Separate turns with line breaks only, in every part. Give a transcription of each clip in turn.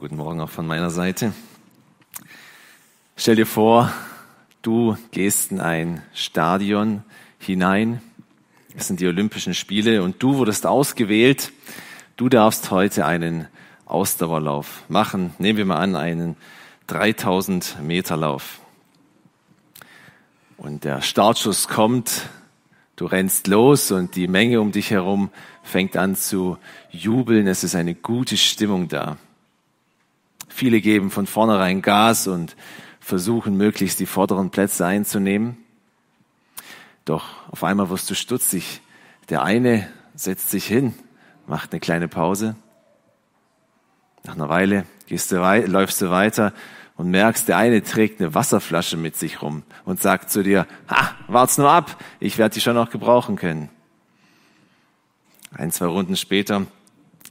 guten Morgen auch von meiner Seite. Stell dir vor, du gehst in ein Stadion hinein. Es sind die Olympischen Spiele und du wurdest ausgewählt. Du darfst heute einen Ausdauerlauf machen. Nehmen wir mal an, einen 3000 Meter Lauf. Und der Startschuss kommt. Du rennst los und die Menge um dich herum fängt an zu jubeln. Es ist eine gute Stimmung da. Viele geben von vornherein Gas und versuchen möglichst die vorderen Plätze einzunehmen. Doch auf einmal wirst du stutzig. Der eine setzt sich hin, macht eine kleine Pause. Nach einer Weile gehst du, läufst du weiter und merkst, der eine trägt eine Wasserflasche mit sich rum und sagt zu dir, ha, wart's nur ab, ich werde die schon noch gebrauchen können. Ein, zwei Runden später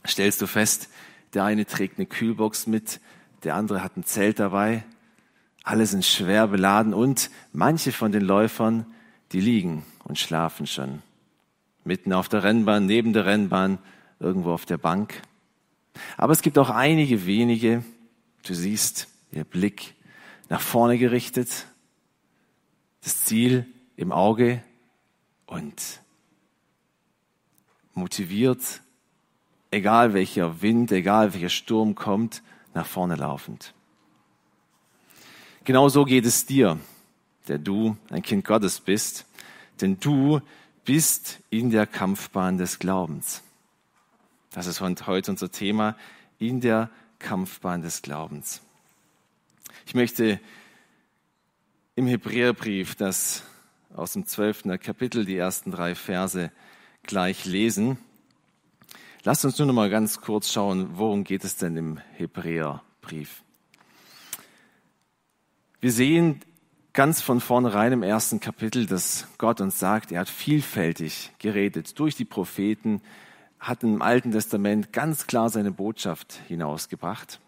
stellst du fest, der eine trägt eine Kühlbox mit, der andere hat ein Zelt dabei. Alle sind schwer beladen und manche von den Läufern, die liegen und schlafen schon. Mitten auf der Rennbahn, neben der Rennbahn, irgendwo auf der Bank. Aber es gibt auch einige wenige, du siehst, ihr Blick nach vorne gerichtet, das Ziel im Auge und motiviert, egal welcher Wind, egal welcher Sturm kommt, nach vorne laufend. Genau so geht es dir, der du ein Kind Gottes bist, denn du bist in der Kampfbahn des Glaubens. Das ist heute unser Thema, in der Kampfbahn des Glaubens. Ich möchte im Hebräerbrief, das aus dem zwölften Kapitel, die ersten drei Verse gleich lesen. Lasst uns nur noch mal ganz kurz schauen, worum geht es denn im Hebräerbrief? Wir sehen ganz von vornherein im ersten Kapitel, dass Gott uns sagt, er hat vielfältig geredet durch die Propheten, hat im Alten Testament ganz klar seine Botschaft hinausgebracht.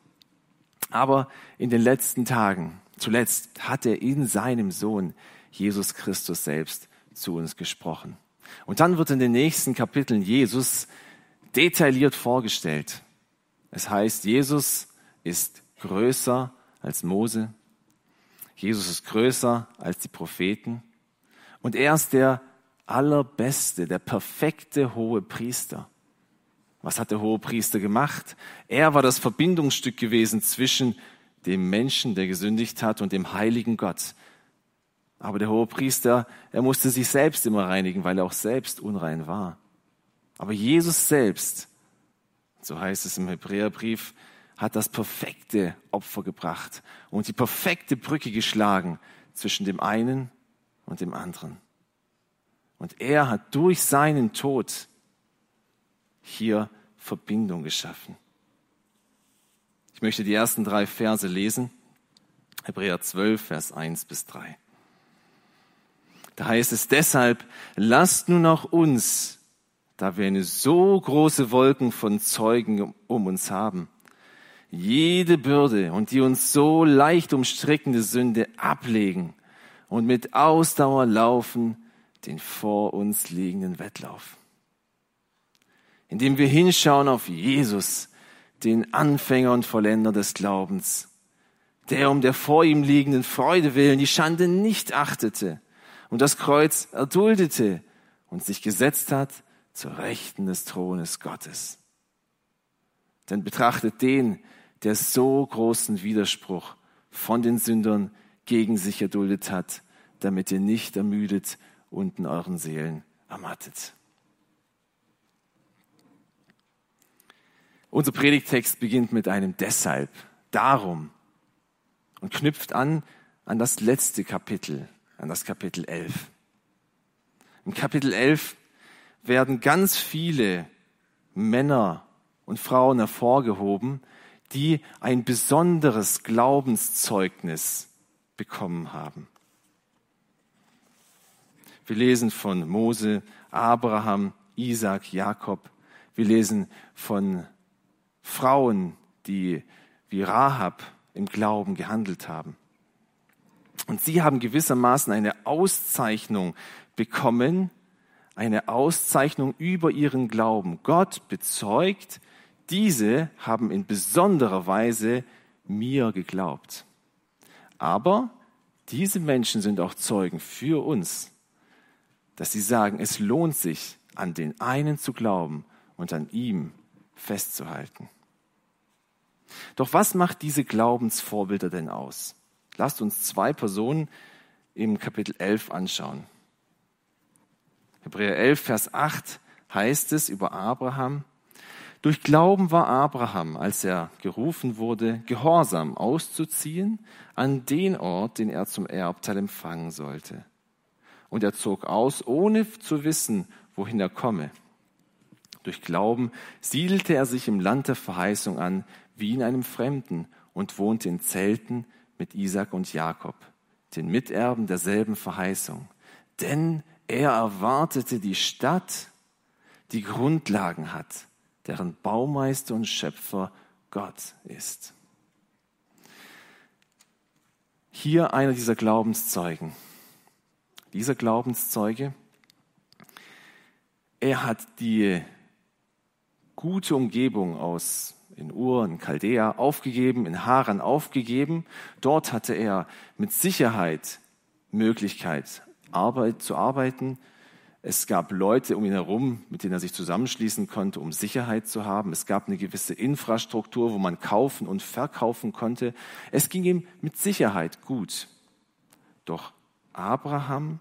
Aber in den letzten Tagen, zuletzt, hat er in seinem Sohn Jesus Christus selbst zu uns gesprochen. Und dann wird in den nächsten Kapiteln Jesus detailliert vorgestellt. Es heißt, Jesus ist größer als Mose. Jesus ist größer als die Propheten. Und er ist der allerbeste, der perfekte hohe Priester. Was hat der hohe Priester gemacht? Er war das Verbindungsstück gewesen zwischen dem Menschen, der gesündigt hat, und dem heiligen Gott. Aber der hohe Priester, er musste sich selbst immer reinigen, weil er auch selbst unrein war. Aber Jesus selbst, so heißt es im Hebräerbrief, hat das perfekte Opfer gebracht und die perfekte Brücke geschlagen zwischen dem einen und dem anderen. Und er hat durch seinen Tod hier Verbindung geschaffen. Ich möchte die ersten drei Verse lesen. Hebräer 12, Vers 1 bis 3. Da heißt es deshalb, lasst nun auch uns da wir eine so große Wolken von Zeugen um uns haben, jede Bürde und die uns so leicht umstrickende Sünde ablegen und mit Ausdauer laufen den vor uns liegenden Wettlauf. Indem wir hinschauen auf Jesus, den Anfänger und Vollender des Glaubens, der um der vor ihm liegenden Freude willen die Schande nicht achtete und das Kreuz erduldete und sich gesetzt hat zur Rechten des Thrones Gottes. Denn betrachtet den, der so großen Widerspruch von den Sündern gegen sich erduldet hat, damit ihr nicht ermüdet und in euren Seelen ermattet. Unser Predigtext beginnt mit einem deshalb, darum und knüpft an an das letzte Kapitel, an das Kapitel 11. Im Kapitel 11 werden ganz viele Männer und Frauen hervorgehoben, die ein besonderes Glaubenszeugnis bekommen haben. Wir lesen von Mose, Abraham, Isaac, Jakob. Wir lesen von Frauen, die wie Rahab im Glauben gehandelt haben. Und sie haben gewissermaßen eine Auszeichnung bekommen eine Auszeichnung über ihren Glauben. Gott bezeugt diese haben in besonderer Weise mir geglaubt. Aber diese Menschen sind auch Zeugen für uns, dass sie sagen, es lohnt sich, an den einen zu glauben und an ihm festzuhalten. Doch was macht diese Glaubensvorbilder denn aus? Lasst uns zwei Personen im Kapitel 11 anschauen. Hebräer 11, Vers 8 heißt es über Abraham, durch Glauben war Abraham, als er gerufen wurde, gehorsam auszuziehen an den Ort, den er zum Erbteil empfangen sollte. Und er zog aus, ohne zu wissen, wohin er komme. Durch Glauben siedelte er sich im Land der Verheißung an, wie in einem Fremden, und wohnte in Zelten mit Isaac und Jakob, den Miterben derselben Verheißung. Denn er erwartete die Stadt, die Grundlagen hat, deren Baumeister und Schöpfer Gott ist. Hier einer dieser Glaubenszeugen. Dieser Glaubenszeuge, er hat die gute Umgebung aus in Ur, in Chaldea aufgegeben, in Haran aufgegeben. Dort hatte er mit Sicherheit Möglichkeit, Arbeit zu arbeiten. Es gab Leute um ihn herum, mit denen er sich zusammenschließen konnte, um Sicherheit zu haben. Es gab eine gewisse Infrastruktur, wo man kaufen und verkaufen konnte. Es ging ihm mit Sicherheit gut. Doch Abraham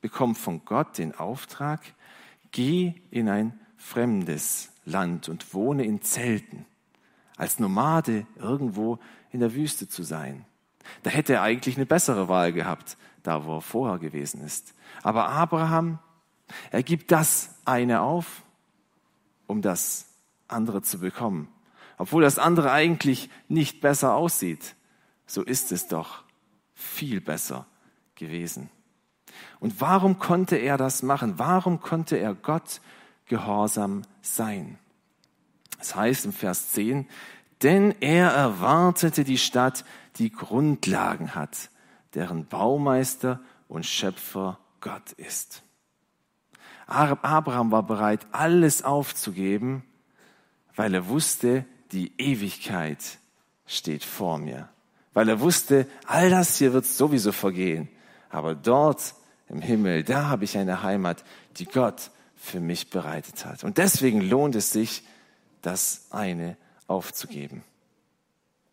bekommt von Gott den Auftrag, geh in ein fremdes Land und wohne in Zelten als Nomade irgendwo in der Wüste zu sein. Da hätte er eigentlich eine bessere Wahl gehabt, da wo er vorher gewesen ist. Aber Abraham, er gibt das eine auf, um das andere zu bekommen. Obwohl das andere eigentlich nicht besser aussieht, so ist es doch viel besser gewesen. Und warum konnte er das machen? Warum konnte er Gott gehorsam sein? Es heißt im Vers 10, denn er erwartete die Stadt, die Grundlagen hat, deren Baumeister und Schöpfer Gott ist. Abraham war bereit, alles aufzugeben, weil er wusste, die Ewigkeit steht vor mir. Weil er wusste, all das hier wird sowieso vergehen. Aber dort im Himmel, da habe ich eine Heimat, die Gott für mich bereitet hat. Und deswegen lohnt es sich, das eine aufzugeben.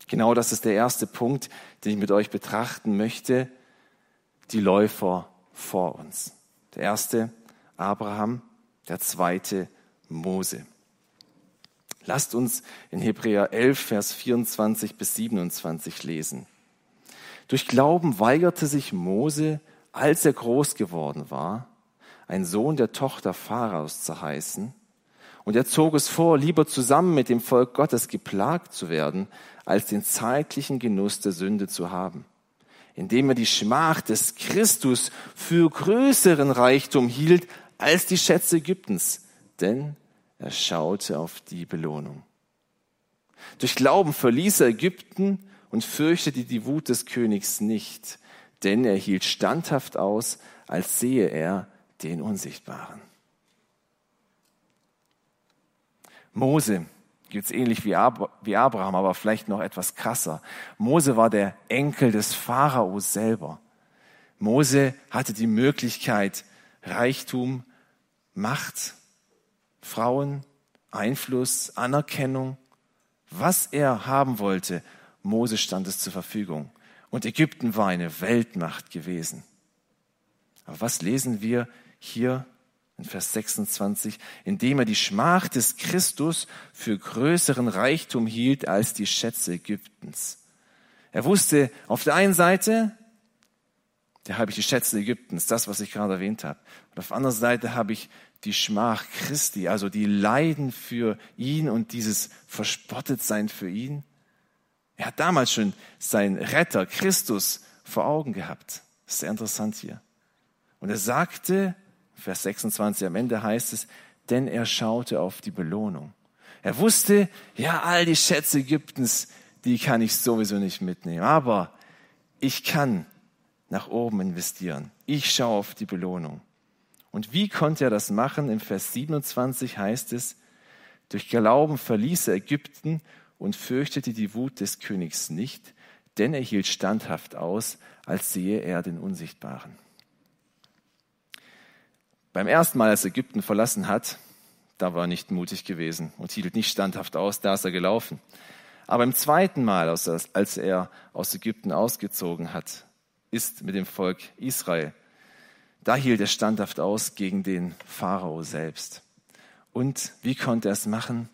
Genau das ist der erste Punkt, den ich mit euch betrachten möchte. Die Läufer vor uns. Der erste Abraham, der zweite Mose. Lasst uns in Hebräer 11, Vers 24 bis 27 lesen. Durch Glauben weigerte sich Mose, als er groß geworden war, ein Sohn der Tochter Pharaos zu heißen, und er zog es vor, lieber zusammen mit dem Volk Gottes geplagt zu werden, als den zeitlichen Genuss der Sünde zu haben. Indem er die Schmach des Christus für größeren Reichtum hielt als die Schätze Ägyptens, denn er schaute auf die Belohnung. Durch Glauben verließ er Ägypten und fürchtete die Wut des Königs nicht, denn er hielt standhaft aus, als sehe er den Unsichtbaren. Mose gibt es ähnlich wie, Abraham, aber vielleicht noch etwas krasser. Mose war der Enkel des Pharaos selber. Mose hatte die Möglichkeit, Reichtum, Macht, Frauen, Einfluss, Anerkennung, was er haben wollte, Mose stand es zur Verfügung. Und Ägypten war eine Weltmacht gewesen. Aber was lesen wir hier in Vers 26, indem er die Schmach des Christus für größeren Reichtum hielt als die Schätze Ägyptens. Er wusste auf der einen Seite, da habe ich die Schätze Ägyptens, das, was ich gerade erwähnt habe. Und auf der anderen Seite habe ich die Schmach Christi, also die Leiden für ihn und dieses Verspottetsein für ihn. Er hat damals schon seinen Retter Christus vor Augen gehabt. Das ist sehr interessant hier. Und er sagte, Vers 26 am Ende heißt es, denn er schaute auf die Belohnung. Er wusste, ja, all die Schätze Ägyptens, die kann ich sowieso nicht mitnehmen. Aber ich kann nach oben investieren. Ich schaue auf die Belohnung. Und wie konnte er das machen? Im Vers 27 heißt es, Durch Glauben verließ er Ägypten und fürchtete die Wut des Königs nicht, denn er hielt standhaft aus, als sehe er den Unsichtbaren. Beim ersten Mal, als er Ägypten verlassen hat, da war er nicht mutig gewesen und hielt nicht standhaft aus, da ist er gelaufen. Aber im zweiten Mal, als er aus Ägypten ausgezogen hat, ist mit dem Volk Israel, da hielt er standhaft aus gegen den Pharao selbst. Und wie konnte er es machen?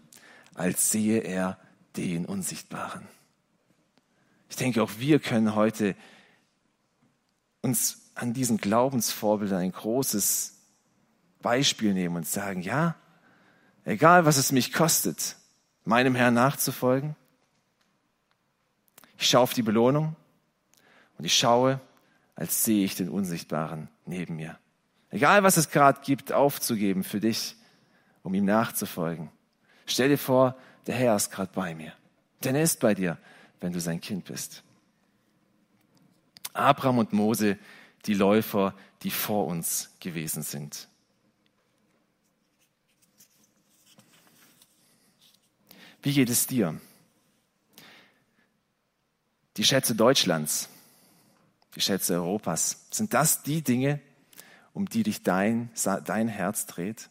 Als sehe er den Unsichtbaren. Ich denke, auch wir können heute uns an diesen Glaubensvorbildern ein großes Beispiel nehmen und sagen, ja, egal was es mich kostet, meinem Herrn nachzufolgen, ich schaue auf die Belohnung und ich schaue, als sehe ich den Unsichtbaren neben mir. Egal was es gerade gibt, aufzugeben für dich, um ihm nachzufolgen. Stell dir vor, der Herr ist gerade bei mir. Denn er ist bei dir, wenn du sein Kind bist. Abraham und Mose, die Läufer, die vor uns gewesen sind. Wie geht es dir? Die Schätze Deutschlands, die Schätze Europas, sind das die Dinge, um die dich dein, dein Herz dreht?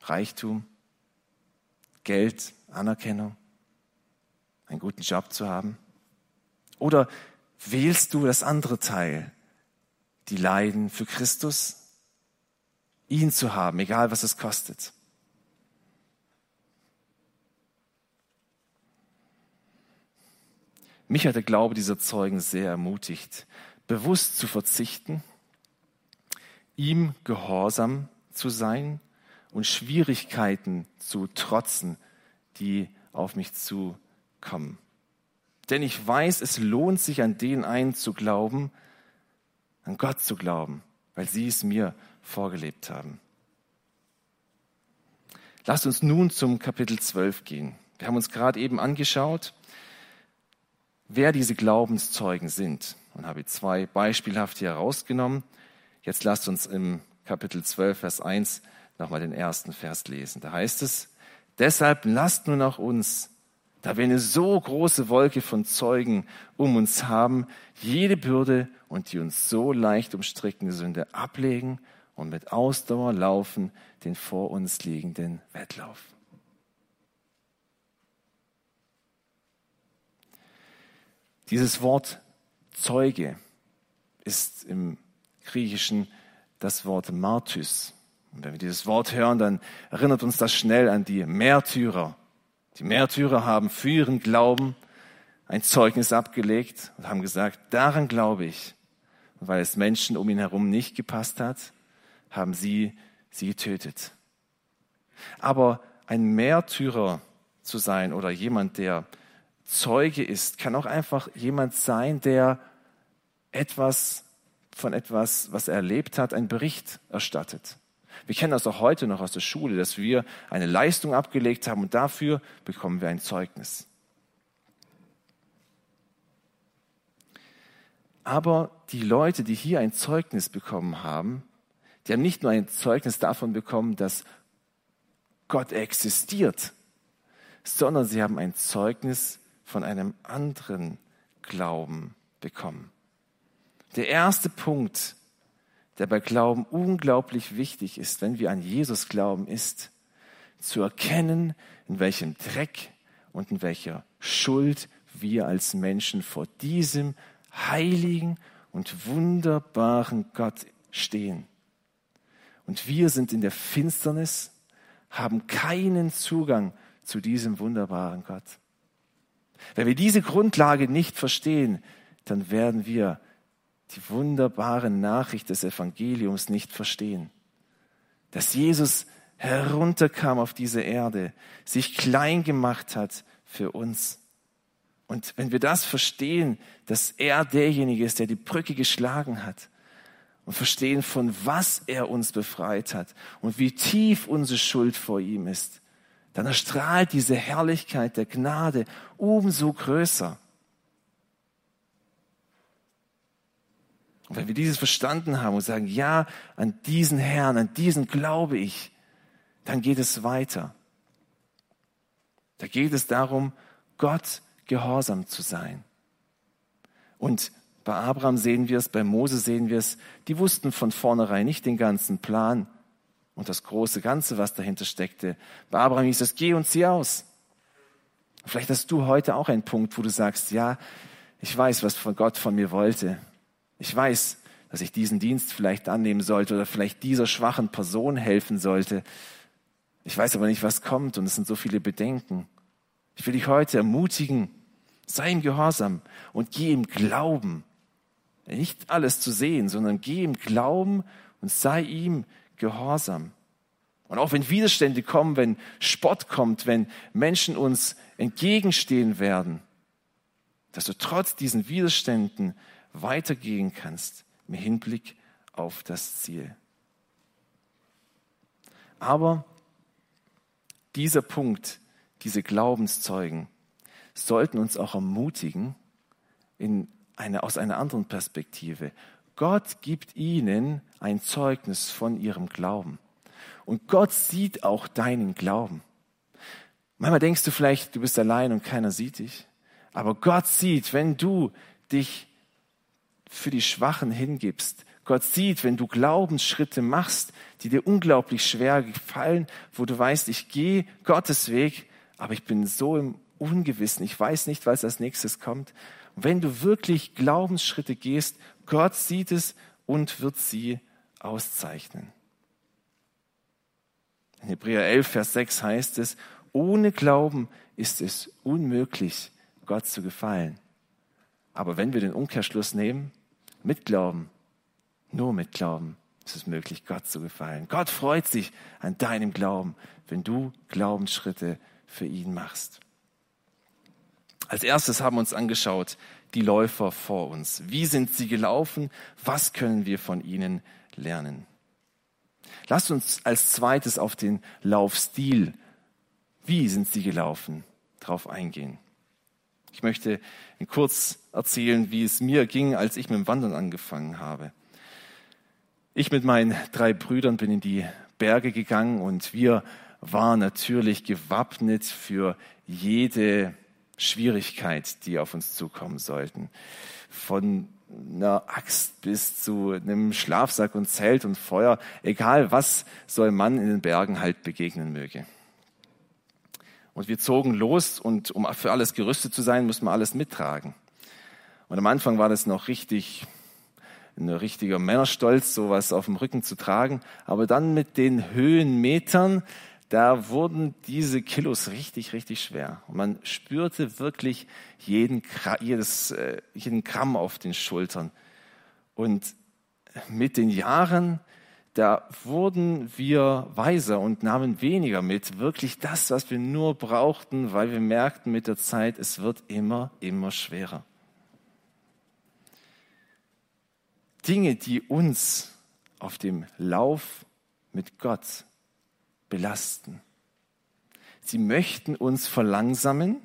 Reichtum, Geld, Anerkennung, einen guten Job zu haben? Oder wählst du das andere Teil, die Leiden für Christus, ihn zu haben, egal was es kostet? Mich hat der Glaube dieser Zeugen sehr ermutigt, bewusst zu verzichten, ihm gehorsam zu sein und Schwierigkeiten zu trotzen, die auf mich zukommen. Denn ich weiß, es lohnt sich, an den einen zu glauben, an Gott zu glauben, weil sie es mir vorgelebt haben. Lasst uns nun zum Kapitel 12 gehen. Wir haben uns gerade eben angeschaut, wer diese Glaubenszeugen sind. Und habe zwei beispielhaft hier herausgenommen. Jetzt lasst uns im Kapitel 12, Vers 1 nochmal den ersten Vers lesen. Da heißt es, deshalb lasst nun auch uns, da wir eine so große Wolke von Zeugen um uns haben, jede Bürde und die uns so leicht umstrickende Sünde ablegen und mit Ausdauer laufen den vor uns liegenden Wettlauf. Dieses Wort Zeuge ist im Griechischen das Wort Martys. Und wenn wir dieses Wort hören, dann erinnert uns das schnell an die Märtyrer. Die Märtyrer haben für ihren Glauben ein Zeugnis abgelegt und haben gesagt, daran glaube ich. Und weil es Menschen um ihn herum nicht gepasst hat, haben sie sie getötet. Aber ein Märtyrer zu sein oder jemand, der Zeuge ist, kann auch einfach jemand sein, der etwas von etwas, was er erlebt hat, einen Bericht erstattet. Wir kennen das auch heute noch aus der Schule, dass wir eine Leistung abgelegt haben und dafür bekommen wir ein Zeugnis. Aber die Leute, die hier ein Zeugnis bekommen haben, die haben nicht nur ein Zeugnis davon bekommen, dass Gott existiert, sondern sie haben ein Zeugnis von einem anderen Glauben bekommen. Der erste Punkt, der bei Glauben unglaublich wichtig ist, wenn wir an Jesus glauben, ist zu erkennen, in welchem Dreck und in welcher Schuld wir als Menschen vor diesem heiligen und wunderbaren Gott stehen. Und wir sind in der Finsternis, haben keinen Zugang zu diesem wunderbaren Gott. Wenn wir diese Grundlage nicht verstehen, dann werden wir die wunderbare Nachricht des Evangeliums nicht verstehen. Dass Jesus herunterkam auf diese Erde, sich klein gemacht hat für uns. Und wenn wir das verstehen, dass er derjenige ist, der die Brücke geschlagen hat, und verstehen, von was er uns befreit hat und wie tief unsere Schuld vor ihm ist, dann erstrahlt diese Herrlichkeit der Gnade umso größer. Und wenn wir dieses verstanden haben und sagen, ja, an diesen Herrn, an diesen glaube ich, dann geht es weiter. Da geht es darum, Gott gehorsam zu sein. Und bei Abraham sehen wir es, bei Mose sehen wir es, die wussten von vornherein nicht den ganzen Plan und das große Ganze, was dahinter steckte. Bei Abraham hieß es, geh und zieh aus. Vielleicht hast du heute auch einen Punkt, wo du sagst, ja, ich weiß, was von Gott von mir wollte. Ich weiß, dass ich diesen Dienst vielleicht annehmen sollte oder vielleicht dieser schwachen Person helfen sollte. Ich weiß aber nicht, was kommt und es sind so viele Bedenken. Ich will dich heute ermutigen, sei ihm gehorsam und geh im Glauben. Nicht alles zu sehen, sondern geh im Glauben und sei ihm gehorsam. Und auch wenn Widerstände kommen, wenn Spott kommt, wenn Menschen uns entgegenstehen werden, dass du trotz diesen Widerständen weitergehen kannst im Hinblick auf das Ziel. Aber dieser Punkt, diese Glaubenszeugen, sollten uns auch ermutigen in eine, aus einer anderen Perspektive. Gott gibt ihnen ein Zeugnis von ihrem Glauben. Und Gott sieht auch deinen Glauben. Manchmal denkst du vielleicht, du bist allein und keiner sieht dich. Aber Gott sieht, wenn du dich für die Schwachen hingibst. Gott sieht, wenn du Glaubensschritte machst, die dir unglaublich schwer gefallen, wo du weißt, ich gehe Gottes Weg, aber ich bin so im Ungewissen. Ich weiß nicht, was als nächstes kommt. Und wenn du wirklich Glaubensschritte gehst, Gott sieht es und wird sie auszeichnen. In Hebräer 11, Vers 6 heißt es, ohne Glauben ist es unmöglich, Gott zu gefallen. Aber wenn wir den Umkehrschluss nehmen, mit Glauben, nur mit Glauben ist es möglich, Gott zu gefallen. Gott freut sich an deinem Glauben, wenn du Glaubensschritte für ihn machst. Als erstes haben wir uns angeschaut, die Läufer vor uns. Wie sind sie gelaufen? Was können wir von ihnen lernen? Lasst uns als zweites auf den Laufstil, wie sind sie gelaufen, drauf eingehen. Ich möchte kurz erzählen, wie es mir ging, als ich mit dem Wandern angefangen habe. Ich mit meinen drei Brüdern bin in die Berge gegangen und wir waren natürlich gewappnet für jede Schwierigkeit, die auf uns zukommen sollten. Von einer Axt bis zu einem Schlafsack und Zelt und Feuer, egal was soll man in den Bergen halt begegnen möge. Und wir zogen los und um für alles gerüstet zu sein, mussten wir alles mittragen. Und am Anfang war das noch richtig, ein richtiger Männerstolz, sowas auf dem Rücken zu tragen. Aber dann mit den Höhenmetern, da wurden diese Kilos richtig, richtig schwer. Und man spürte wirklich jeden, jedes, äh, jeden Gramm auf den Schultern. Und mit den Jahren da wurden wir weiser und nahmen weniger mit. Wirklich das, was wir nur brauchten, weil wir merkten mit der Zeit, es wird immer, immer schwerer. Dinge, die uns auf dem Lauf mit Gott belasten. Sie möchten uns verlangsamen,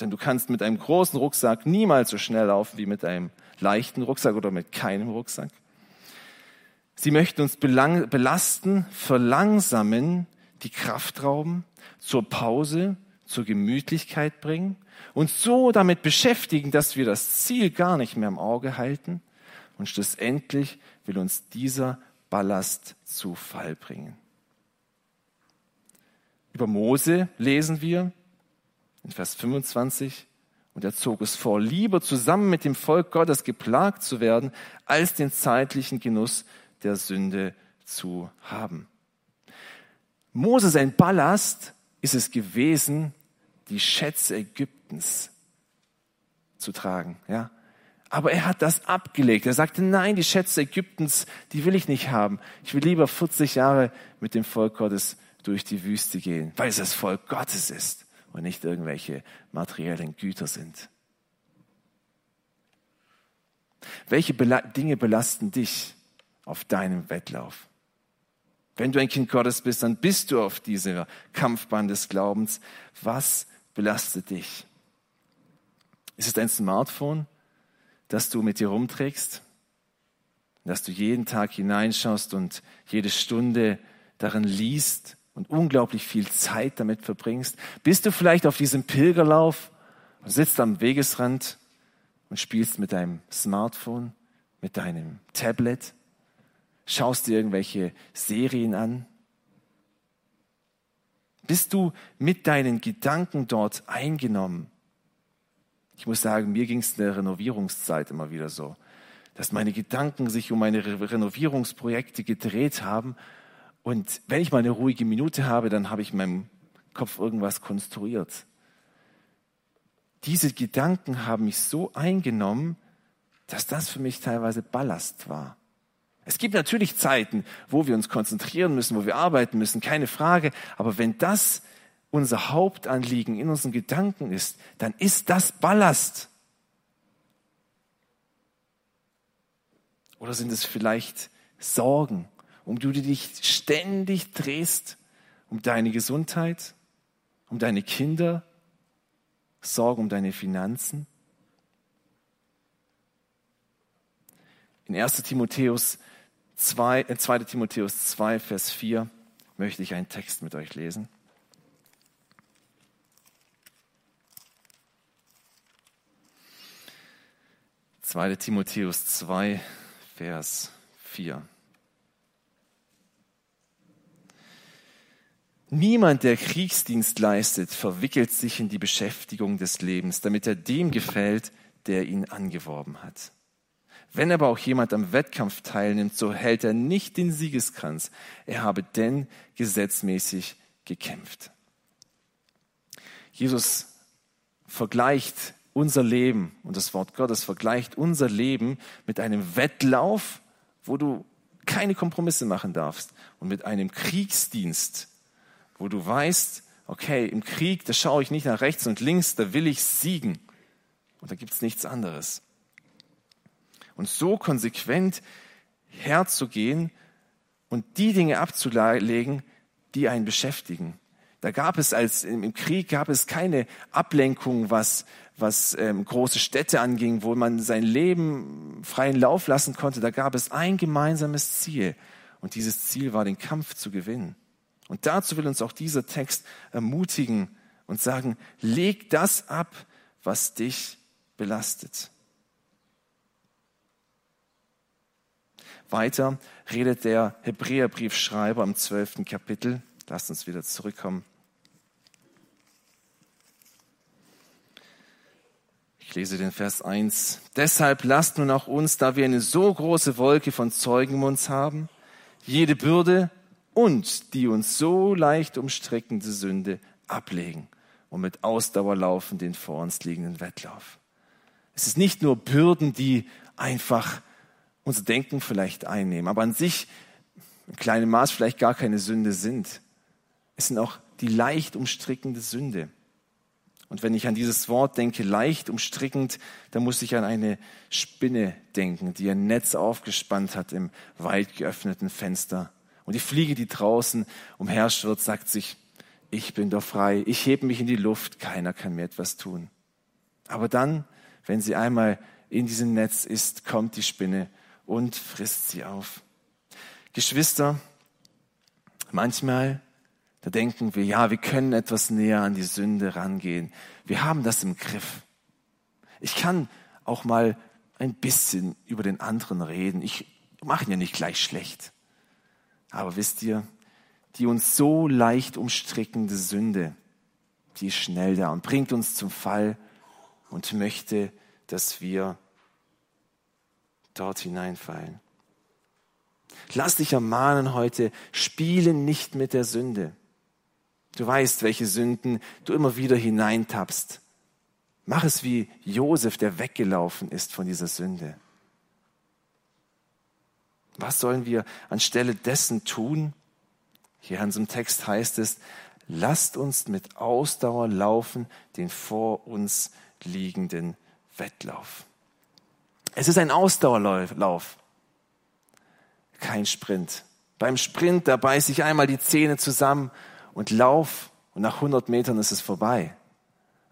denn du kannst mit einem großen Rucksack niemals so schnell laufen wie mit einem leichten Rucksack oder mit keinem Rucksack. Sie möchten uns belasten, verlangsamen, die Kraft rauben, zur Pause, zur Gemütlichkeit bringen, uns so damit beschäftigen, dass wir das Ziel gar nicht mehr im Auge halten und schlussendlich will uns dieser Ballast zu Fall bringen. Über Mose lesen wir in Vers 25, und er zog es vor, lieber zusammen mit dem Volk Gottes geplagt zu werden, als den zeitlichen Genuss der Sünde zu haben. Mose, sein Ballast ist es gewesen, die Schätze Ägyptens zu tragen, ja. Aber er hat das abgelegt. Er sagte, nein, die Schätze Ägyptens, die will ich nicht haben. Ich will lieber 40 Jahre mit dem Volk Gottes durch die Wüste gehen, weil es das Volk Gottes ist und nicht irgendwelche materiellen Güter sind. Welche Dinge belasten dich? auf deinem Wettlauf. Wenn du ein Kind Gottes bist, dann bist du auf dieser Kampfbahn des Glaubens. Was belastet dich? Ist es dein Smartphone, das du mit dir rumträgst? Dass du jeden Tag hineinschaust und jede Stunde darin liest, und unglaublich viel Zeit damit verbringst? Bist du vielleicht auf diesem Pilgerlauf und sitzt am Wegesrand und spielst mit deinem Smartphone, mit deinem Tablet, schaust dir irgendwelche Serien an? Bist du mit deinen Gedanken dort eingenommen? Ich muss sagen, mir ging es in der Renovierungszeit immer wieder so, dass meine Gedanken sich um meine Renovierungsprojekte gedreht haben. Und wenn ich mal eine ruhige Minute habe, dann habe ich in meinem Kopf irgendwas konstruiert. Diese Gedanken haben mich so eingenommen, dass das für mich teilweise Ballast war. Es gibt natürlich Zeiten, wo wir uns konzentrieren müssen, wo wir arbeiten müssen, keine Frage. Aber wenn das unser Hauptanliegen in unseren Gedanken ist, dann ist das Ballast. Oder sind es vielleicht Sorgen, um du dich ständig drehst, um deine Gesundheit, um deine Kinder, Sorgen um deine Finanzen? In 1 Timotheus 2, 2 äh, Timotheus 2, Vers 4 möchte ich einen Text mit euch lesen. 2. Timotheus 2, Vers 4. Niemand, der Kriegsdienst leistet, verwickelt sich in die Beschäftigung des Lebens, damit er dem gefällt, der ihn angeworben hat. Wenn aber auch jemand am Wettkampf teilnimmt, so hält er nicht den Siegeskranz. Er habe denn gesetzmäßig gekämpft. Jesus vergleicht unser Leben und das Wort Gottes vergleicht unser Leben mit einem Wettlauf, wo du keine Kompromisse machen darfst und mit einem Kriegsdienst, wo du weißt, okay, im Krieg, da schaue ich nicht nach rechts und links, da will ich siegen und da gibt es nichts anderes. Und so konsequent herzugehen und die Dinge abzulegen, die einen beschäftigen. Da gab es als im Krieg gab es keine Ablenkung, was was ähm, große Städte anging, wo man sein Leben freien Lauf lassen konnte. Da gab es ein gemeinsames Ziel und dieses Ziel war, den Kampf zu gewinnen. Und dazu will uns auch dieser Text ermutigen und sagen: Leg das ab, was dich belastet. Weiter redet der Hebräerbriefschreiber im zwölften Kapitel. Lasst uns wieder zurückkommen. Ich lese den Vers 1. Deshalb lasst nun auch uns, da wir eine so große Wolke von Zeugen um uns haben, jede Bürde und die uns so leicht umstrickende Sünde ablegen und mit Ausdauer laufen den vor uns liegenden Wettlauf. Es ist nicht nur Bürden, die einfach unser Denken vielleicht einnehmen, aber an sich in kleinem Maß vielleicht gar keine Sünde sind. Es sind auch die leicht umstrickende Sünde. Und wenn ich an dieses Wort denke, leicht umstrickend, dann muss ich an eine Spinne denken, die ein Netz aufgespannt hat im weit geöffneten Fenster. Und die Fliege, die draußen umherschwirrt, sagt sich, ich bin doch frei, ich hebe mich in die Luft, keiner kann mir etwas tun. Aber dann, wenn sie einmal in diesem Netz ist, kommt die Spinne und frisst sie auf. Geschwister, manchmal da denken wir, ja, wir können etwas näher an die Sünde rangehen. Wir haben das im Griff. Ich kann auch mal ein bisschen über den anderen reden. Ich mache ihn ja nicht gleich schlecht. Aber wisst ihr, die uns so leicht umstrickende Sünde, die ist schnell da und bringt uns zum Fall und möchte, dass wir dort hineinfallen. Lass dich ermahnen heute, spiele nicht mit der Sünde. Du weißt, welche Sünden du immer wieder hineintappst. Mach es wie Josef, der weggelaufen ist von dieser Sünde. Was sollen wir anstelle dessen tun? Hier in unserem Text heißt es, lasst uns mit Ausdauer laufen den vor uns liegenden Wettlauf. Es ist ein Ausdauerlauf, kein Sprint. Beim Sprint, da beiße ich einmal die Zähne zusammen und lauf und nach 100 Metern ist es vorbei.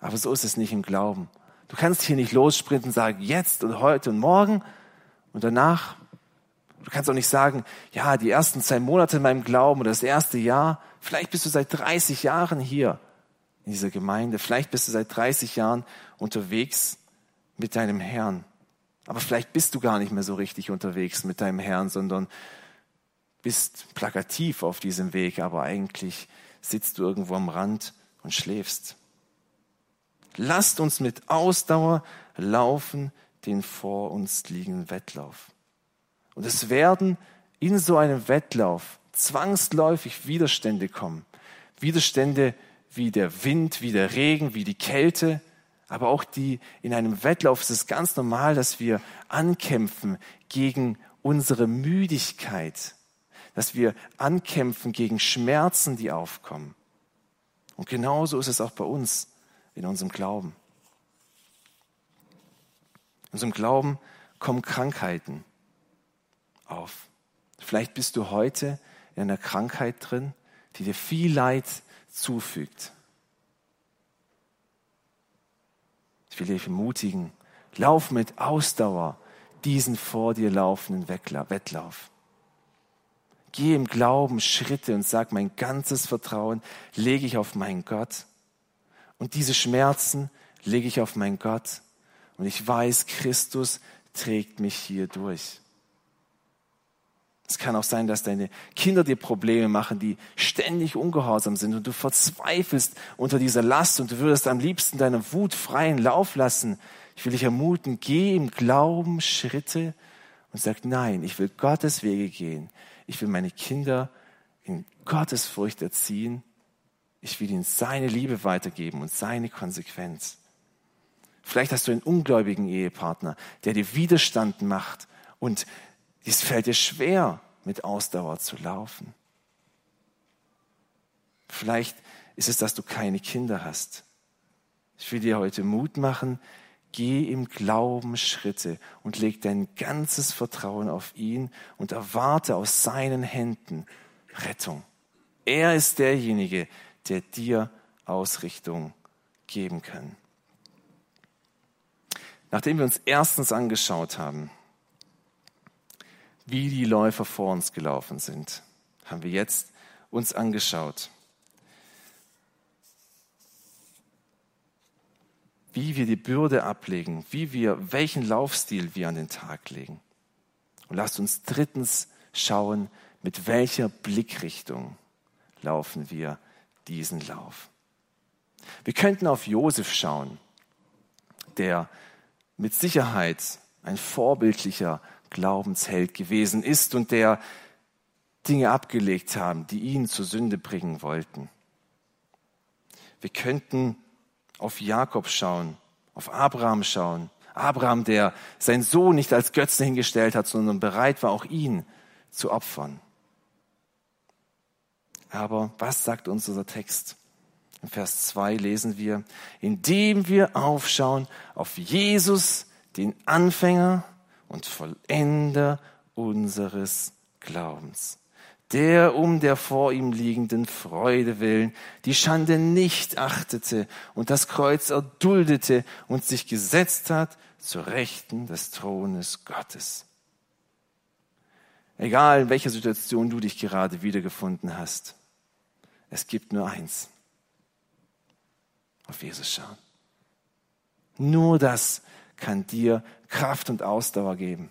Aber so ist es nicht im Glauben. Du kannst hier nicht lossprinten und sagen, jetzt und heute und morgen und danach Du kannst auch nicht sagen, ja, die ersten zwei Monate in meinem Glauben oder das erste Jahr, vielleicht bist du seit 30 Jahren hier in dieser Gemeinde, vielleicht bist du seit 30 Jahren unterwegs mit deinem Herrn. Aber vielleicht bist du gar nicht mehr so richtig unterwegs mit deinem Herrn, sondern bist plakativ auf diesem Weg, aber eigentlich sitzt du irgendwo am Rand und schläfst. Lasst uns mit Ausdauer laufen den vor uns liegenden Wettlauf. Und es werden in so einem Wettlauf zwangsläufig Widerstände kommen. Widerstände wie der Wind, wie der Regen, wie die Kälte, aber auch die in einem Wettlauf ist es ganz normal, dass wir ankämpfen gegen unsere Müdigkeit, dass wir ankämpfen gegen Schmerzen, die aufkommen. Und genauso ist es auch bei uns in unserem Glauben. In unserem Glauben kommen Krankheiten auf. Vielleicht bist du heute in einer Krankheit drin, die dir viel Leid zufügt. Ich will dich ermutigen, lauf mit Ausdauer diesen vor dir laufenden Wettlauf. Geh im Glauben Schritte und sag, mein ganzes Vertrauen lege ich auf meinen Gott. Und diese Schmerzen lege ich auf meinen Gott. Und ich weiß, Christus trägt mich hier durch. Es kann auch sein, dass deine Kinder dir Probleme machen, die ständig ungehorsam sind und du verzweifelst unter dieser Last und du würdest am liebsten deiner Wut freien Lauf lassen. Ich will dich ermuten, geh im Glauben Schritte und sag, nein, ich will Gottes Wege gehen. Ich will meine Kinder in Gottes Furcht erziehen. Ich will ihnen seine Liebe weitergeben und seine Konsequenz. Vielleicht hast du einen ungläubigen Ehepartner, der dir Widerstand macht und es fällt dir schwer, mit Ausdauer zu laufen. Vielleicht ist es, dass du keine Kinder hast. Ich will dir heute Mut machen, geh im Glauben Schritte und leg dein ganzes Vertrauen auf ihn und erwarte aus seinen Händen Rettung. Er ist derjenige, der dir Ausrichtung geben kann. Nachdem wir uns erstens angeschaut haben, wie die Läufer vor uns gelaufen sind, haben wir jetzt uns angeschaut. Wie wir die Bürde ablegen, wie wir, welchen Laufstil wir an den Tag legen. Und lasst uns drittens schauen, mit welcher Blickrichtung laufen wir diesen Lauf. Wir könnten auf Josef schauen, der mit Sicherheit ein vorbildlicher Glaubensheld gewesen ist und der Dinge abgelegt haben, die ihn zur Sünde bringen wollten. Wir könnten auf Jakob schauen, auf Abraham schauen. Abraham, der seinen Sohn nicht als Götze hingestellt hat, sondern bereit war, auch ihn zu opfern. Aber was sagt uns unser Text? In Vers 2 lesen wir, indem wir aufschauen auf Jesus, den Anfänger und Vollender unseres Glaubens, der um der vor ihm liegenden Freude willen die Schande nicht achtete und das Kreuz erduldete und sich gesetzt hat zur Rechten des Thrones Gottes. Egal in welcher Situation du dich gerade wiedergefunden hast, es gibt nur eins. Auf Jesus schauen. Nur das kann dir Kraft und Ausdauer geben.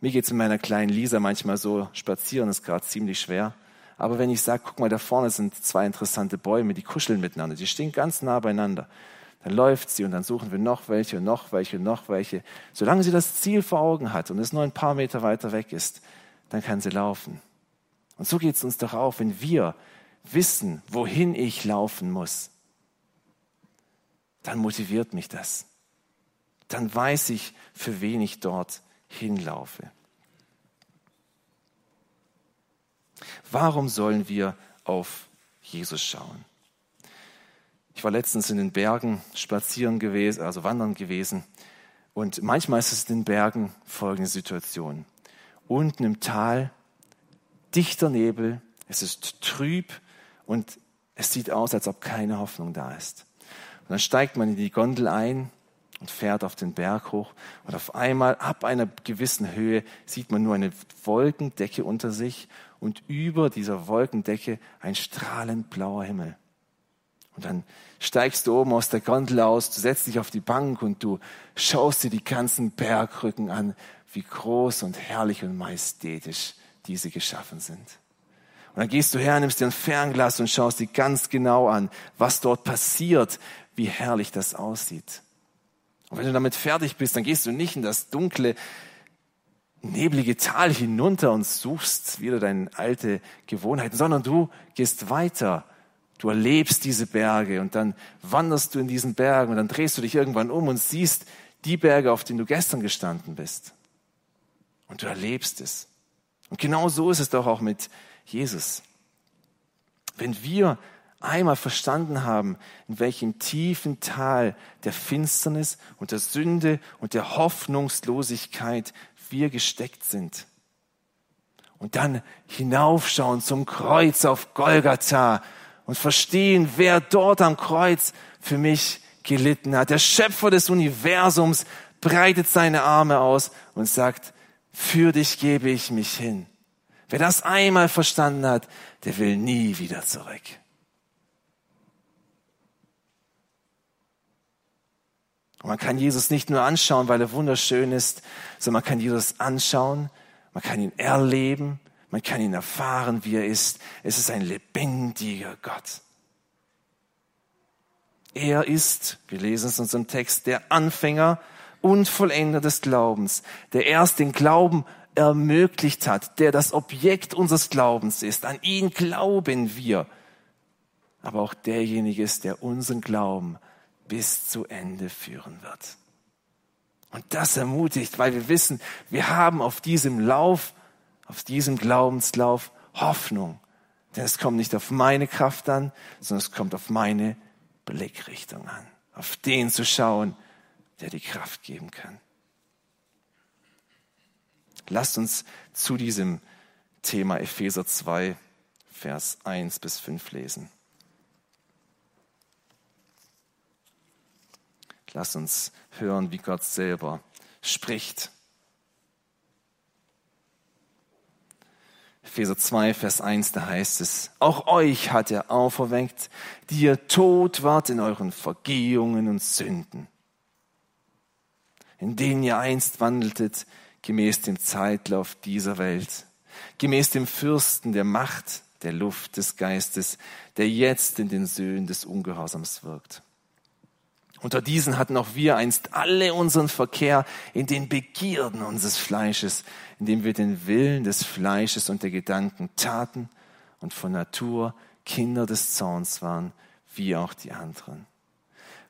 Mir geht es mit meiner kleinen Lisa manchmal so, spazieren ist gerade ziemlich schwer. Aber wenn ich sage, guck mal, da vorne sind zwei interessante Bäume, die kuscheln miteinander, die stehen ganz nah beieinander. Dann läuft sie und dann suchen wir noch welche und noch welche und noch welche. Solange sie das Ziel vor Augen hat und es nur ein paar Meter weiter weg ist, dann kann sie laufen. Und so geht es uns doch auch, wenn wir wissen, wohin ich laufen muss. Dann motiviert mich das dann weiß ich, für wen ich dort hinlaufe. Warum sollen wir auf Jesus schauen? Ich war letztens in den Bergen spazieren gewesen, also wandern gewesen. Und manchmal ist es in den Bergen folgende Situation. Unten im Tal dichter Nebel, es ist trüb und es sieht aus, als ob keine Hoffnung da ist. Und dann steigt man in die Gondel ein und fährt auf den Berg hoch. Und auf einmal, ab einer gewissen Höhe, sieht man nur eine Wolkendecke unter sich und über dieser Wolkendecke ein strahlend blauer Himmel. Und dann steigst du oben aus der Gondel aus, du setzt dich auf die Bank und du schaust dir die ganzen Bergrücken an, wie groß und herrlich und majestätisch diese geschaffen sind. Und dann gehst du her, nimmst dir ein Fernglas und schaust dir ganz genau an, was dort passiert, wie herrlich das aussieht. Und wenn du damit fertig bist, dann gehst du nicht in das dunkle, neblige Tal hinunter und suchst wieder deine alte Gewohnheiten, sondern du gehst weiter. Du erlebst diese Berge und dann wanderst du in diesen Bergen und dann drehst du dich irgendwann um und siehst die Berge, auf denen du gestern gestanden bist. Und du erlebst es. Und genau so ist es doch auch mit Jesus. Wenn wir einmal verstanden haben, in welchem tiefen Tal der Finsternis und der Sünde und der Hoffnungslosigkeit wir gesteckt sind. Und dann hinaufschauen zum Kreuz auf Golgatha und verstehen, wer dort am Kreuz für mich gelitten hat. Der Schöpfer des Universums breitet seine Arme aus und sagt, für dich gebe ich mich hin. Wer das einmal verstanden hat, der will nie wieder zurück. Und man kann Jesus nicht nur anschauen, weil er wunderschön ist, sondern man kann Jesus anschauen, man kann ihn erleben, man kann ihn erfahren, wie er ist. Es ist ein lebendiger Gott. Er ist, wir lesen es in unserem Text, der Anfänger und Vollender des Glaubens, der erst den Glauben ermöglicht hat, der das Objekt unseres Glaubens ist. An ihn glauben wir. Aber auch derjenige ist, der unseren Glauben bis zu Ende führen wird. Und das ermutigt, weil wir wissen, wir haben auf diesem Lauf, auf diesem Glaubenslauf Hoffnung. Denn es kommt nicht auf meine Kraft an, sondern es kommt auf meine Blickrichtung an. Auf den zu schauen, der die Kraft geben kann. Lasst uns zu diesem Thema Epheser 2, Vers 1 bis 5 lesen. Lass uns hören, wie Gott selber spricht. Epheser 2, Vers 1, da heißt es, auch euch hat er auferweckt, die ihr tot wart in euren Vergehungen und Sünden, in denen ihr einst wandeltet, gemäß dem Zeitlauf dieser Welt, gemäß dem Fürsten der Macht der Luft des Geistes, der jetzt in den Söhnen des Ungehorsams wirkt unter diesen hatten auch wir einst alle unseren Verkehr in den Begierden unseres Fleisches, indem wir den Willen des Fleisches und der Gedanken taten und von Natur Kinder des Zorns waren, wie auch die anderen.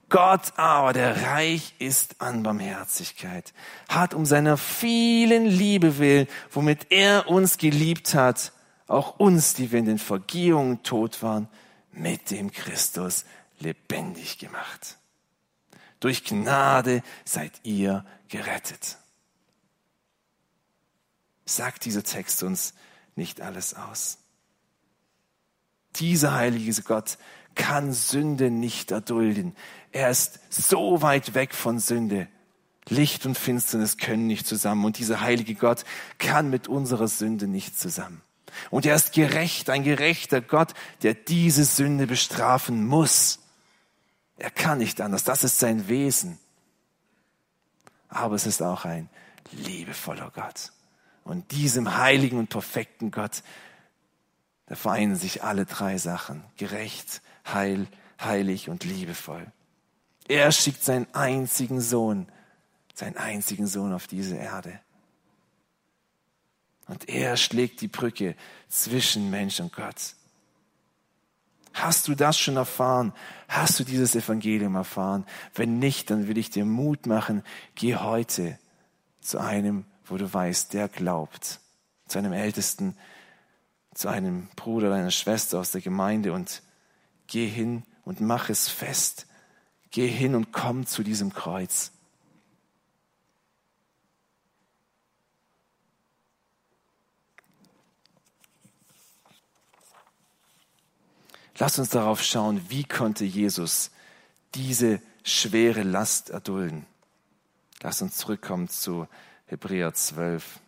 Gott aber, der reich ist an Barmherzigkeit, hat um seiner vielen Liebe willen, womit er uns geliebt hat, auch uns, die wir in den Vergehungen tot waren, mit dem Christus lebendig gemacht. Durch Gnade seid ihr gerettet. Sagt dieser Text uns nicht alles aus? Dieser heilige Gott kann Sünde nicht erdulden. Er ist so weit weg von Sünde. Licht und Finsternis können nicht zusammen. Und dieser heilige Gott kann mit unserer Sünde nicht zusammen. Und er ist gerecht, ein gerechter Gott, der diese Sünde bestrafen muss. Er kann nicht anders. Das ist sein Wesen. Aber es ist auch ein liebevoller Gott. Und diesem heiligen und perfekten Gott, da vereinen sich alle drei Sachen. Gerecht, heil, heilig und liebevoll. Er schickt seinen einzigen Sohn, seinen einzigen Sohn auf diese Erde. Und er schlägt die Brücke zwischen Mensch und Gott. Hast du das schon erfahren? Hast du dieses Evangelium erfahren? Wenn nicht, dann will ich dir Mut machen. Geh heute zu einem, wo du weißt, der glaubt. Zu einem Ältesten, zu einem Bruder oder einer Schwester aus der Gemeinde und geh hin und mach es fest. Geh hin und komm zu diesem Kreuz. Lass uns darauf schauen, wie konnte Jesus diese schwere Last erdulden. Lass uns zurückkommen zu Hebräer 12.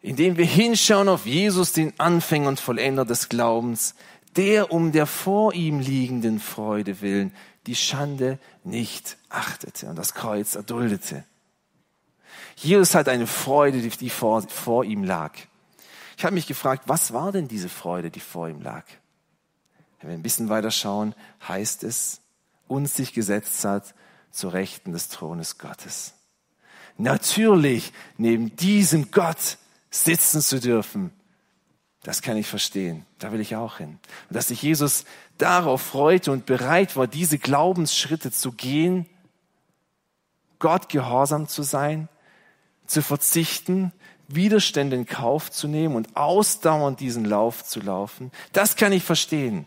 Indem wir hinschauen auf Jesus, den Anfänger und Vollender des Glaubens, der um der vor ihm liegenden Freude willen die Schande nicht achtete und das Kreuz erduldete. Jesus hat eine Freude, die vor, vor ihm lag. Ich habe mich gefragt, was war denn diese Freude, die vor ihm lag? Wenn wir ein bisschen weiter schauen, heißt es, uns sich gesetzt hat zu Rechten des Thrones Gottes. Natürlich neben diesem Gott sitzen zu dürfen, das kann ich verstehen. Da will ich auch hin. Und dass sich Jesus darauf freute und bereit war, diese Glaubensschritte zu gehen, Gott gehorsam zu sein, zu verzichten, Widerstände in Kauf zu nehmen und ausdauernd diesen Lauf zu laufen, das kann ich verstehen.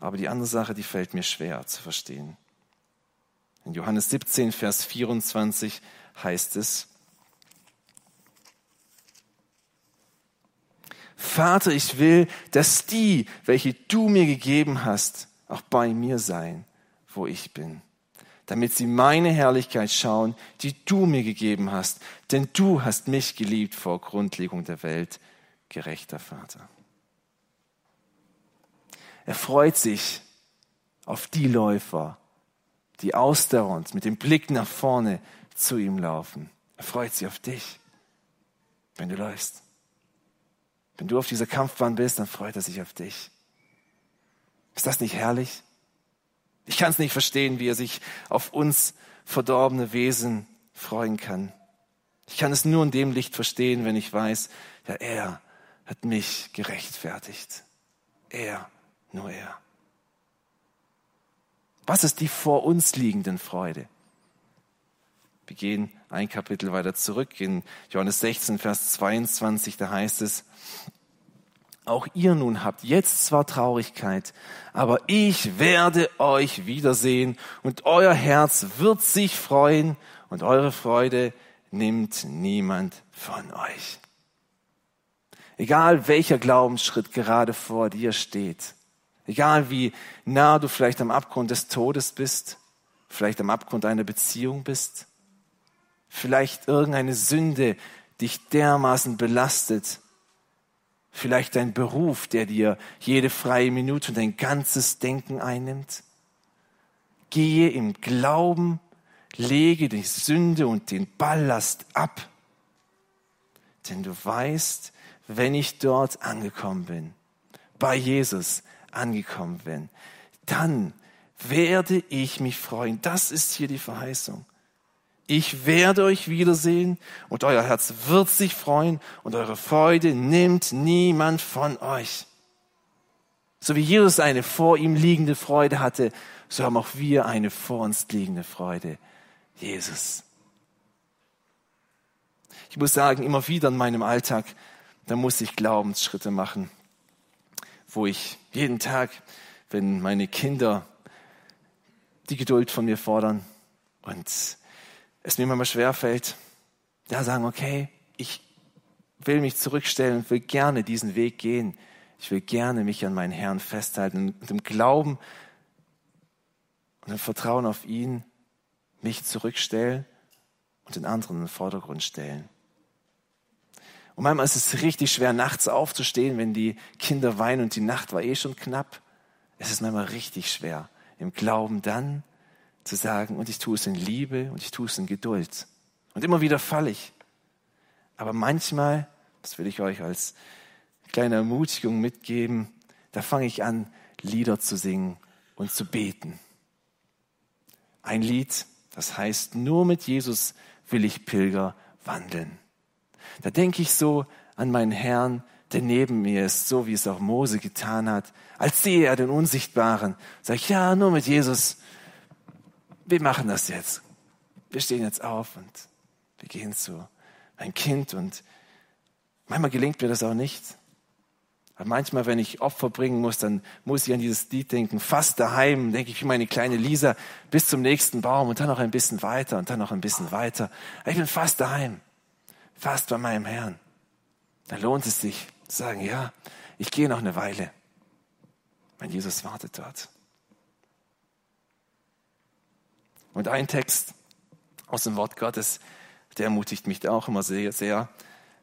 Aber die andere Sache, die fällt mir schwer zu verstehen. In Johannes 17, Vers 24 heißt es, Vater, ich will, dass die, welche du mir gegeben hast, auch bei mir sein, wo ich bin, damit sie meine Herrlichkeit schauen, die du mir gegeben hast, denn du hast mich geliebt vor Grundlegung der Welt, gerechter Vater. Er freut sich auf die Läufer, die ausdauernd mit dem Blick nach vorne zu ihm laufen. Er freut sich auf dich, wenn du läufst. Wenn du auf dieser Kampfbahn bist, dann freut er sich auf dich. Ist das nicht herrlich? Ich kann es nicht verstehen, wie er sich auf uns verdorbene Wesen freuen kann. Ich kann es nur in dem Licht verstehen, wenn ich weiß, ja, er hat mich gerechtfertigt. Er, nur er. Was ist die vor uns liegenden Freude? Wir gehen ein Kapitel weiter zurück in Johannes 16, Vers 22, da heißt es, auch ihr nun habt jetzt zwar Traurigkeit, aber ich werde euch wiedersehen und euer Herz wird sich freuen und eure Freude nimmt niemand von euch. Egal welcher Glaubensschritt gerade vor dir steht, egal wie nah du vielleicht am Abgrund des Todes bist, vielleicht am Abgrund einer Beziehung bist, vielleicht irgendeine Sünde dich dermaßen belastet, vielleicht dein Beruf, der dir jede freie Minute und dein ganzes Denken einnimmt. Gehe im Glauben, lege die Sünde und den Ballast ab, denn du weißt, wenn ich dort angekommen bin, bei Jesus angekommen bin, dann werde ich mich freuen. Das ist hier die Verheißung. Ich werde euch wiedersehen und euer Herz wird sich freuen und eure Freude nimmt niemand von euch. So wie Jesus eine vor ihm liegende Freude hatte, so haben auch wir eine vor uns liegende Freude. Jesus. Ich muss sagen, immer wieder in meinem Alltag, da muss ich Glaubensschritte machen, wo ich jeden Tag, wenn meine Kinder die Geduld von mir fordern und es mir manchmal schwerfällt, da sagen, okay, ich will mich zurückstellen und will gerne diesen Weg gehen. Ich will gerne mich an meinen Herrn festhalten und im Glauben und im Vertrauen auf ihn mich zurückstellen und den anderen in den Vordergrund stellen. Und manchmal ist es richtig schwer, nachts aufzustehen, wenn die Kinder weinen und die Nacht war eh schon knapp. Es ist manchmal richtig schwer, im Glauben dann zu sagen, und ich tue es in Liebe und ich tue es in Geduld. Und immer wieder falle ich. Aber manchmal, das will ich euch als kleine Ermutigung mitgeben, da fange ich an, Lieder zu singen und zu beten. Ein Lied, das heißt, nur mit Jesus will ich Pilger wandeln. Da denke ich so an meinen Herrn, der neben mir ist, so wie es auch Mose getan hat. Als sehe er den Unsichtbaren, sage ich, ja, nur mit Jesus wir machen das jetzt. Wir stehen jetzt auf und wir gehen zu ein Kind und manchmal gelingt mir das auch nicht. Aber manchmal, wenn ich Opfer bringen muss, dann muss ich an dieses Lied denken. Fast daheim, denke ich wie meine kleine Lisa, bis zum nächsten Baum und dann noch ein bisschen weiter und dann noch ein bisschen weiter. Ich bin fast daheim, fast bei meinem Herrn. Da lohnt es sich zu sagen, ja, ich gehe noch eine Weile. Mein Jesus wartet dort. Und ein Text aus dem Wort Gottes, der ermutigt mich auch immer sehr, sehr.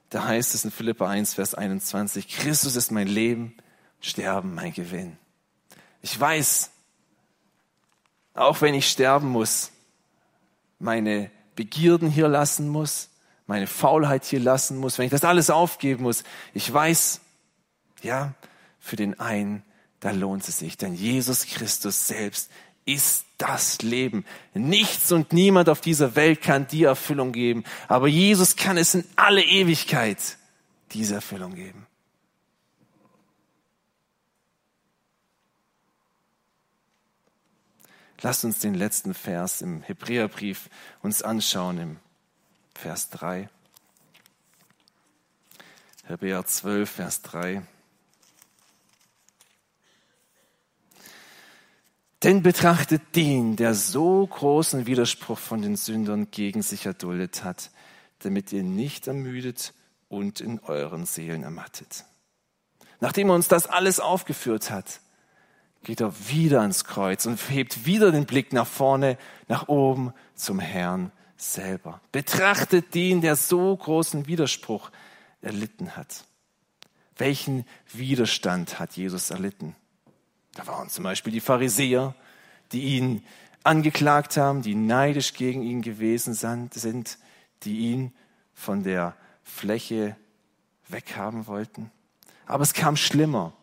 Da heißt es in Philippa 1, Vers 21, Christus ist mein Leben, Sterben mein Gewinn. Ich weiß, auch wenn ich sterben muss, meine Begierden hier lassen muss, meine Faulheit hier lassen muss, wenn ich das alles aufgeben muss, ich weiß, ja, für den einen, da lohnt es sich, denn Jesus Christus selbst ist das Leben. Nichts und niemand auf dieser Welt kann die Erfüllung geben, aber Jesus kann es in alle Ewigkeit diese Erfüllung geben. Lasst uns den letzten Vers im Hebräerbrief uns anschauen, im Vers 3. Hebräer 12, Vers 3. Denn betrachtet den, der so großen Widerspruch von den Sündern gegen sich erduldet hat, damit ihr nicht ermüdet und in euren Seelen ermattet. Nachdem er uns das alles aufgeführt hat, geht er wieder ans Kreuz und hebt wieder den Blick nach vorne, nach oben zum Herrn selber. Betrachtet den, der so großen Widerspruch erlitten hat. Welchen Widerstand hat Jesus erlitten? Da waren zum Beispiel die Pharisäer, die ihn angeklagt haben, die neidisch gegen ihn gewesen sind, die ihn von der Fläche weghaben wollten. Aber es kam schlimmer.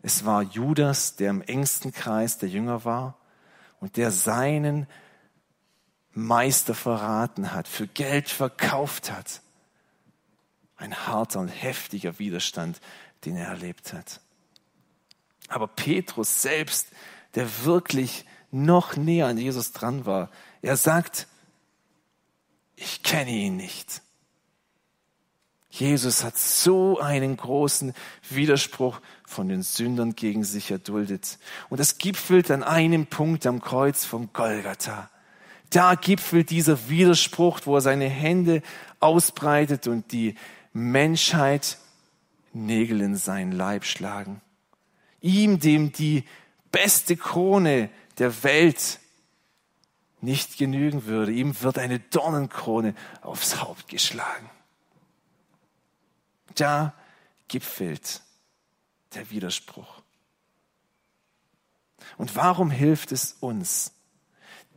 Es war Judas, der im engsten Kreis der Jünger war und der seinen Meister verraten hat, für Geld verkauft hat. Ein harter und heftiger Widerstand, den er erlebt hat. Aber Petrus selbst, der wirklich noch näher an Jesus dran war, er sagt, ich kenne ihn nicht. Jesus hat so einen großen Widerspruch von den Sündern gegen sich erduldet. Und das gipfelt an einem Punkt am Kreuz vom Golgatha. Da gipfelt dieser Widerspruch, wo er seine Hände ausbreitet und die Menschheit Nägel in seinen Leib schlagen ihm, dem die beste Krone der Welt nicht genügen würde. Ihm wird eine Dornenkrone aufs Haupt geschlagen. Da gipfelt der Widerspruch. Und warum hilft es uns,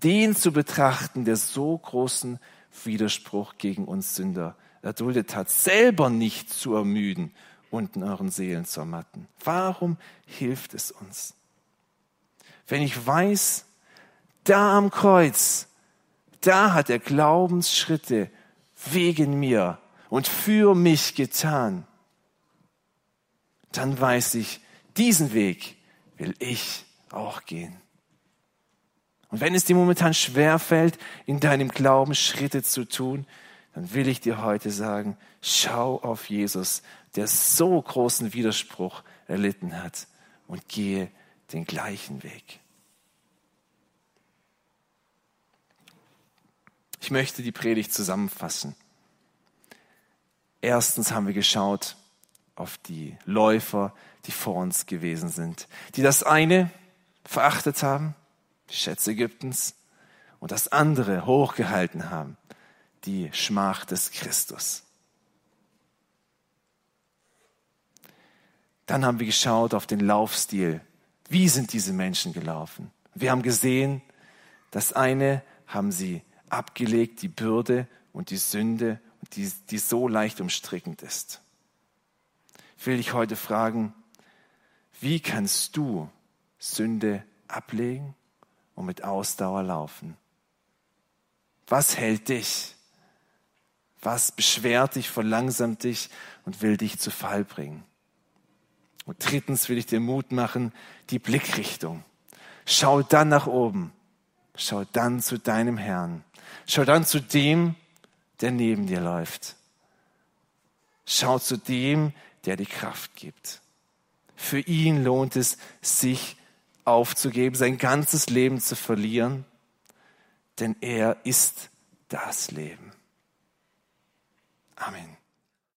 den zu betrachten, der so großen Widerspruch gegen uns Sünder erduldet hat, selber nicht zu ermüden und in euren Seelen zu ermatten. Warum hilft es uns? Wenn ich weiß, da am Kreuz, da hat er Glaubensschritte wegen mir und für mich getan, dann weiß ich, diesen Weg will ich auch gehen. Und wenn es dir momentan schwer fällt, in deinem Glauben Schritte zu tun, dann will ich dir heute sagen, schau auf Jesus, der so großen Widerspruch erlitten hat und gehe den gleichen Weg. Ich möchte die Predigt zusammenfassen. Erstens haben wir geschaut auf die Läufer, die vor uns gewesen sind, die das eine verachtet haben, die Schätze Ägyptens, und das andere hochgehalten haben, die Schmach des Christus. Dann haben wir geschaut auf den Laufstil. Wie sind diese Menschen gelaufen? Wir haben gesehen, das eine haben sie abgelegt, die Bürde und die Sünde, die, die so leicht umstrickend ist. Ich will dich heute fragen, wie kannst du Sünde ablegen und mit Ausdauer laufen? Was hält dich? Was beschwert dich, verlangsamt dich und will dich zu Fall bringen? Und drittens will ich dir Mut machen, die Blickrichtung. Schau dann nach oben. Schau dann zu deinem Herrn. Schau dann zu dem, der neben dir läuft. Schau zu dem, der die Kraft gibt. Für ihn lohnt es, sich aufzugeben, sein ganzes Leben zu verlieren, denn er ist das Leben. Amen.